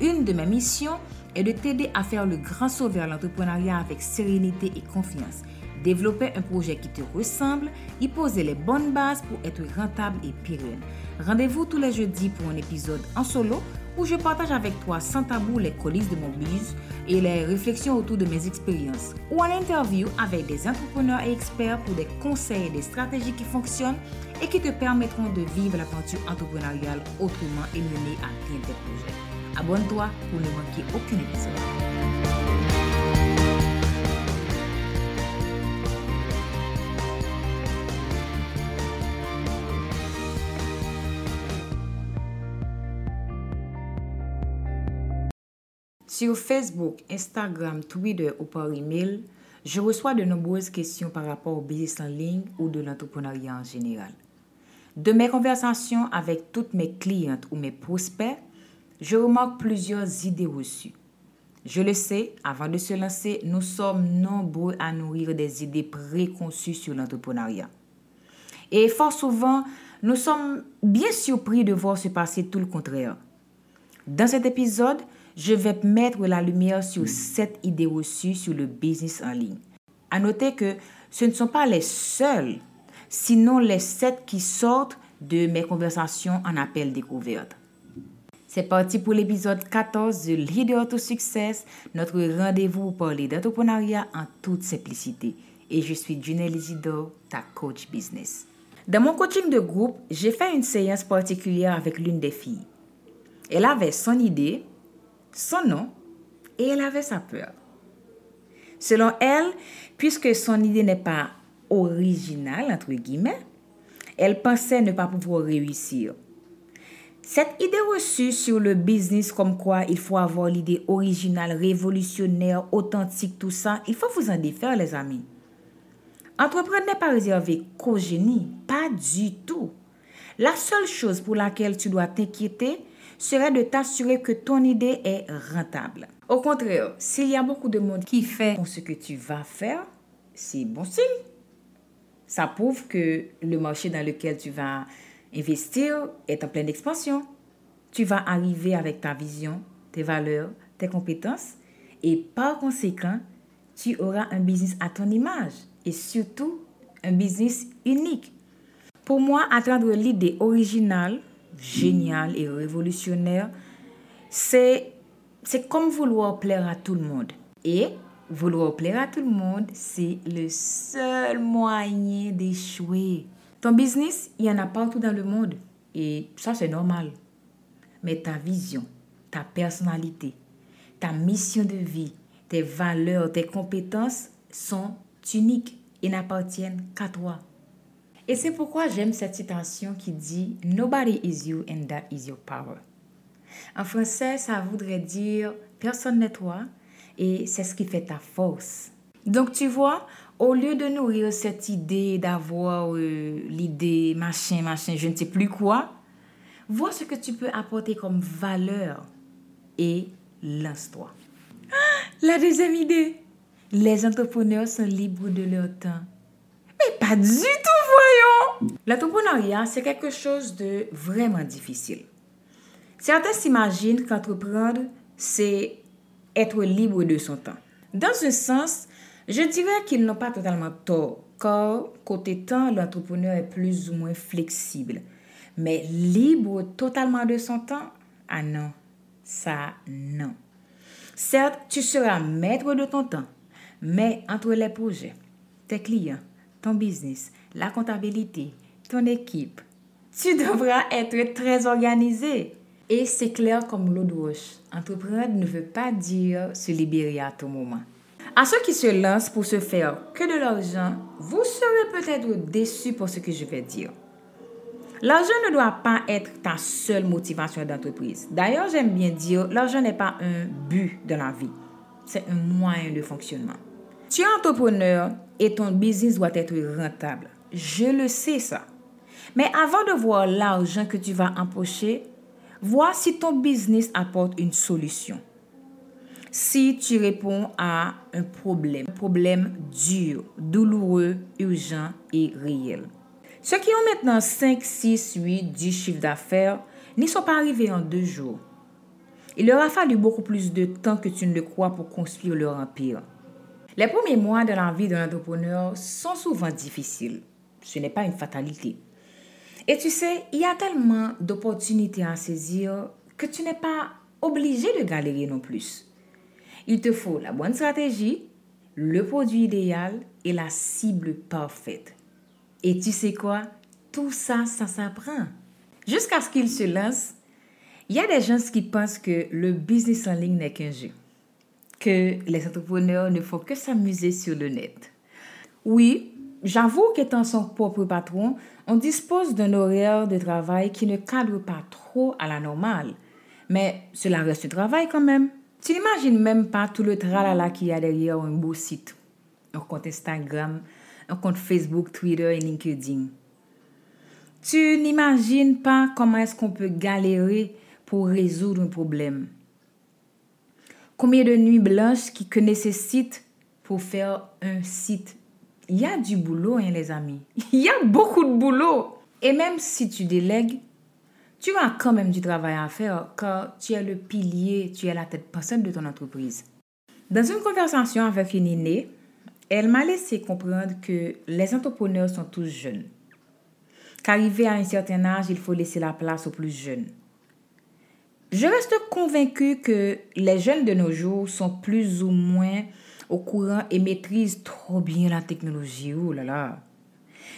Une de mes missions est de t'aider à faire le grand saut vers l'entrepreneuriat avec sérénité et confiance. Développer un projet qui te ressemble, y poser les bonnes bases pour être rentable et pérenne. Rendez-vous tous les jeudis pour un épisode en solo où je partage avec toi sans tabou les coulisses de mon buzz et les réflexions autour de mes expériences, ou en interview avec des entrepreneurs et experts pour des conseils et des stratégies qui fonctionnent et qui te permettront de vivre l'aventure entrepreneuriale autrement et mener à bien tes projets. Abonne-toi pour ne manquer aucun épisode. Sur Facebook, Instagram, Twitter ou par email, je reçois de nombreuses questions par rapport au business en ligne ou de l'entrepreneuriat en général. De mes conversations avec toutes mes clientes ou mes prospects, je remarque plusieurs idées reçues. Je le sais, avant de se lancer, nous sommes nombreux à nourrir des idées préconçues sur l'entrepreneuriat. Et fort souvent, nous sommes bien surpris de voir se passer tout le contraire. Dans cet épisode, je vais mettre la lumière sur sept idées reçues sur le business en ligne. À noter que ce ne sont pas les seules, sinon les sept qui sortent de mes conversations en appel découverte. C'est parti pour l'épisode 14 de Leader to Success, notre rendez-vous pour parler d'entrepreneuriat en toute simplicité. Et je suis Junelle Isidore, ta coach business. Dans mon coaching de groupe, j'ai fait une séance particulière avec l'une des filles. Elle avait son idée, son nom et elle avait sa peur. Selon elle, puisque son idée n'est pas originale, entre guillemets, elle pensait ne pas pouvoir réussir. Cette idée reçue sur le business comme quoi il faut avoir l'idée originale, révolutionnaire, authentique, tout ça, il faut vous en défaire les amis. Entreprendre n'est pas réservé qu'au génie, pas du tout. La seule chose pour laquelle tu dois t'inquiéter, serait de t'assurer que ton idée est rentable. Au contraire, s'il y a beaucoup de monde qui fait ce que tu vas faire, c'est bon signe. Ça prouve que le marché dans lequel tu vas investir est en pleine expansion. Tu vas arriver avec ta vision, tes valeurs, tes compétences et par conséquent, tu auras un business à ton image et surtout un business unique. Pour moi, atteindre l'idée originale génial et révolutionnaire, c'est, comme vouloir plaire à tout le monde. Et vouloir plaire à tout le monde, c'est le seul moyen d'échouer. Ton business, il y en a partout dans le monde. Et ça, c'est normal. Mais ta vision, ta personnalité, ta mission de vie, tes valeurs, tes compétences sont uniques et n'appartiennent qu'à toi. Et c'est pourquoi j'aime cette citation qui dit Nobody is you and that is your power. En français, ça voudrait dire personne n'est toi et c'est ce qui fait ta force. Donc tu vois, au lieu de nourrir cette idée d'avoir euh, l'idée machin, machin, je ne sais plus quoi, vois ce que tu peux apporter comme valeur et lance-toi. La deuxième idée, les entrepreneurs sont libres de leur temps. Mais pas du tout L'entrepreneuriat, c'est quelque chose de vraiment difficile. Certains s'imaginent qu'entreprendre, c'est être libre de son temps. Dans ce sens, je dirais qu'ils n'ont pas totalement tort, car côté temps, l'entrepreneur est plus ou moins flexible. Mais libre totalement de son temps, ah non, ça non. Certes, tu seras maître de ton temps, mais entre les projets, tes clients, ton business, la comptabilité, ton équipe. Tu devras être très organisé. Et c'est clair comme l'eau de roche. Entreprendre ne veut pas dire se libérer à tout moment. À ceux qui se lancent pour se faire que de l'argent, vous serez peut-être déçus pour ce que je vais dire. L'argent ne doit pas être ta seule motivation d'entreprise. D'ailleurs, j'aime bien dire, l'argent n'est pas un but de la vie, c'est un moyen de fonctionnement. Tu es entrepreneur et ton business doit être rentable. Je le sais ça. Mais avant de voir l'argent que tu vas empocher, vois si ton business apporte une solution. Si tu réponds à un problème, un problème dur, douloureux, urgent et réel. Ceux qui ont maintenant 5, 6, 8, 10 chiffres d'affaires n'y sont pas arrivés en deux jours. Il leur a fallu beaucoup plus de temps que tu ne le crois pour construire leur empire. Les premiers mois de la vie d'un entrepreneur sont souvent difficiles. Ce n'est pas une fatalité. Et tu sais, il y a tellement d'opportunités à saisir que tu n'es pas obligé de galérer non plus. Il te faut la bonne stratégie, le produit idéal et la cible parfaite. Et tu sais quoi? Tout ça, ça s'apprend. Jusqu'à ce qu'il se lance, il y a des gens qui pensent que le business en ligne n'est qu'un jeu, que les entrepreneurs ne font que s'amuser sur le net. Oui, j'avoue qu'étant son propre patron, on dispose d'un horaire de travail qui ne cadre pas trop à la normale. Mais cela reste du travail quand même. Tu n'imagines même pas tout le tralala qu'il y a derrière un beau site, un compte Instagram, un compte Facebook, Twitter et LinkedIn. Tu n'imagines pas comment est-ce qu'on peut galérer pour résoudre un problème. Combien de nuits blanches qui que nécessite pour faire un site. Il y a du boulot, hein, les amis. Il y a beaucoup de boulot. Et même si tu délègues, tu as quand même du travail à faire car tu es le pilier, tu es la tête pensante de ton entreprise. Dans une conversation avec une aînée, elle m'a laissé comprendre que les entrepreneurs sont tous jeunes. Qu'arrivé à un certain âge, il faut laisser la place aux plus jeunes. Je reste convaincue que les jeunes de nos jours sont plus ou moins au courant et maîtrisent trop bien la technologie. Oh là là.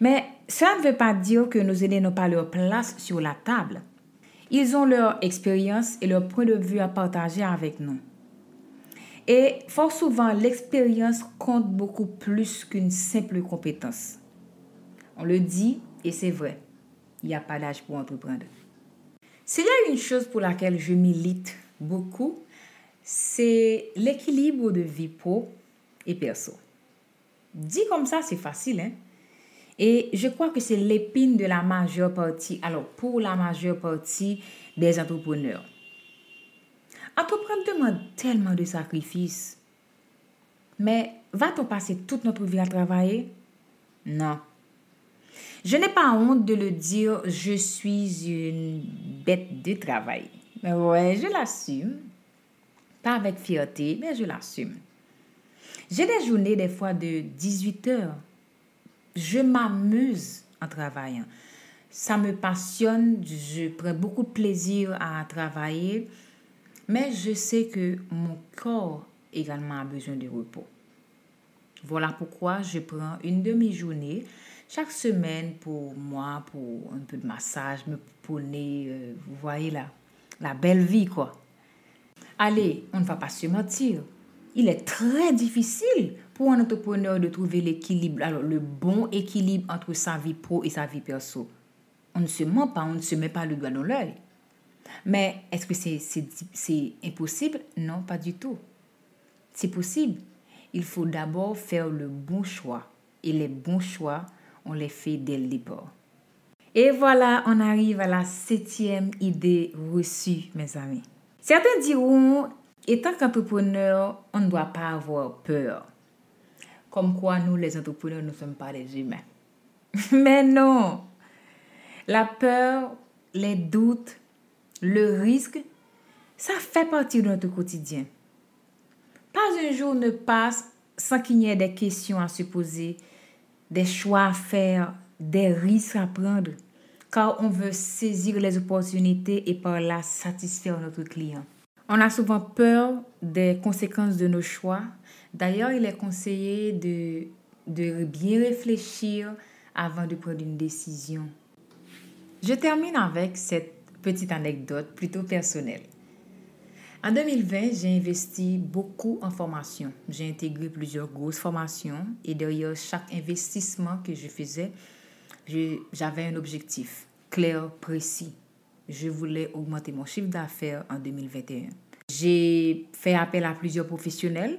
Mais ça ne veut pas dire que nos aînés n'ont pas leur place sur la table. Ils ont leur expérience et leur point de vue à partager avec nous. Et fort souvent, l'expérience compte beaucoup plus qu'une simple compétence. On le dit et c'est vrai. Il n'y a pas d'âge pour entreprendre. S'il y a une chose pour laquelle je milite beaucoup, c'est l'équilibre de vie pro et perso. Dit comme ça, c'est facile, hein? Et je crois que c'est l'épine de la majeure partie, alors pour la majeure partie des entrepreneurs. Entreprendre demande tellement de sacrifices. Mais va-t-on passer toute notre vie à travailler? Non. Je n'ai pas honte de le dire, je suis une bête de travail. Mais ouais, je l'assume. Pas avec fierté, mais je l'assume. J'ai des journées des fois de 18 heures je m'amuse en travaillant. Ça me passionne, je prends beaucoup de plaisir à travailler, mais je sais que mon corps également a besoin de repos. Voilà pourquoi je prends une demi-journée chaque semaine pour moi, pour un peu de massage, me pouponner, euh, vous voyez là, la belle vie quoi. Allez, on ne va pas se mentir. Il est très difficile pour un entrepreneur de trouver l'équilibre, alors le bon équilibre entre sa vie pro et sa vie perso. On ne se ment pas, on ne se met pas le doigt dans l'œil. Mais est-ce que c'est impossible? Non, pas du tout. C'est possible. Il faut d'abord faire le bon choix. Et les bons choix, on les fait dès le départ. Et voilà, on arrive à la septième idée reçue, mes amis. Certains diront, étant qu'entrepreneur, on ne doit pas avoir peur. Comme quoi nous, les entrepreneurs, ne sommes pas des humains. Mais non. La peur, les doutes, le risque, ça fait partie de notre quotidien. Pas un jour ne passe sans qu'il y ait des questions à se poser, des choix à faire, des risques à prendre, car on veut saisir les opportunités et par là satisfaire notre client. On a souvent peur des conséquences de nos choix, D'ailleurs, il est conseillé de, de bien réfléchir avant de prendre une décision. Je termine avec cette petite anecdote plutôt personnelle. En 2020, j'ai investi beaucoup en formation. J'ai intégré plusieurs grosses formations et derrière chaque investissement que je faisais, j'avais un objectif. clair, précis. Je voulais augmenter mon chiffre d'affaires en 2021. J'ai fait appel à plusieurs professionnels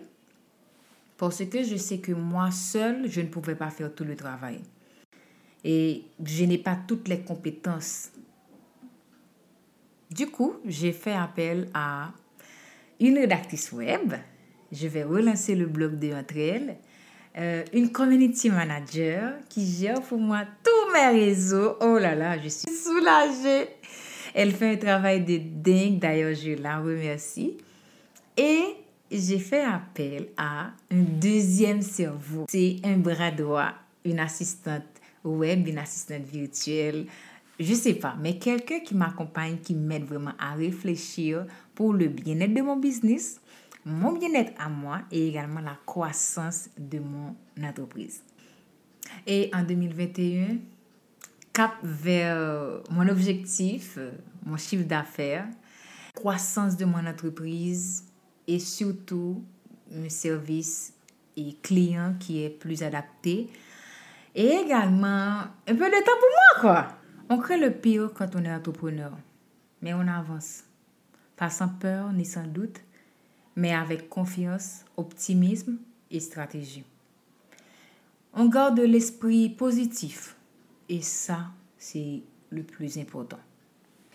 parce que je sais que moi seule, je ne pouvais pas faire tout le travail. Et je n'ai pas toutes les compétences. Du coup, j'ai fait appel à une rédactrice web. Je vais relancer le blog de entre elles. Euh, une community manager qui gère pour moi tous mes réseaux. Oh là là, je suis soulagée. Elle fait un travail de dingue. D'ailleurs, je la remercie. Et j'ai fait appel à un deuxième cerveau. C'est un bras droit, une assistante web, une assistante virtuelle, je sais pas, mais quelqu'un qui m'accompagne, qui m'aide vraiment à réfléchir pour le bien-être de mon business, mon bien-être à moi et également la croissance de mon entreprise. Et en 2021, vers mon objectif, mon chiffre d'affaires, croissance de mon entreprise et surtout un service et client qui est plus adapté. Et également un peu de temps pour moi, quoi. On crée le pire quand on est entrepreneur, mais on avance. Pas sans peur ni sans doute, mais avec confiance, optimisme et stratégie. On garde l'esprit positif et ça, c'est le plus important.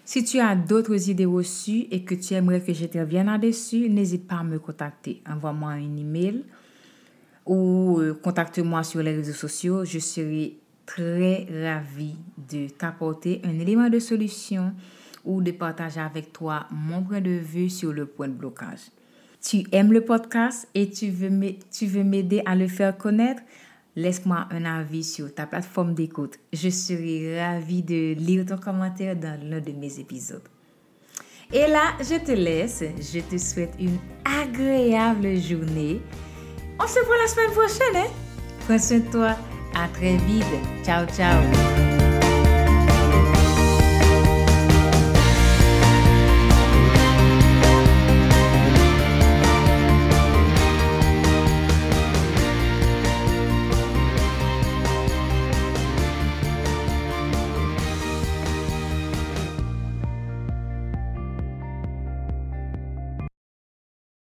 Si tu as d'autres idées reçues et que tu aimerais que j'intervienne là-dessus, n'hésite pas à me contacter. Envoie-moi un email ou euh, contacte-moi sur les réseaux sociaux. Je serai très ravie de t'apporter un élément de solution ou de partager avec toi mon point de vue sur le point de blocage. Tu aimes le podcast et tu veux m'aider à le faire connaître? Laisse-moi un avis sur ta plateforme d'écoute. Je serai ravie de lire ton commentaire dans l'un de mes épisodes. Et là, je te laisse. Je te souhaite une agréable journée. On se voit la semaine prochaine. Hein? Prends soin de toi. À très vite. Ciao, ciao.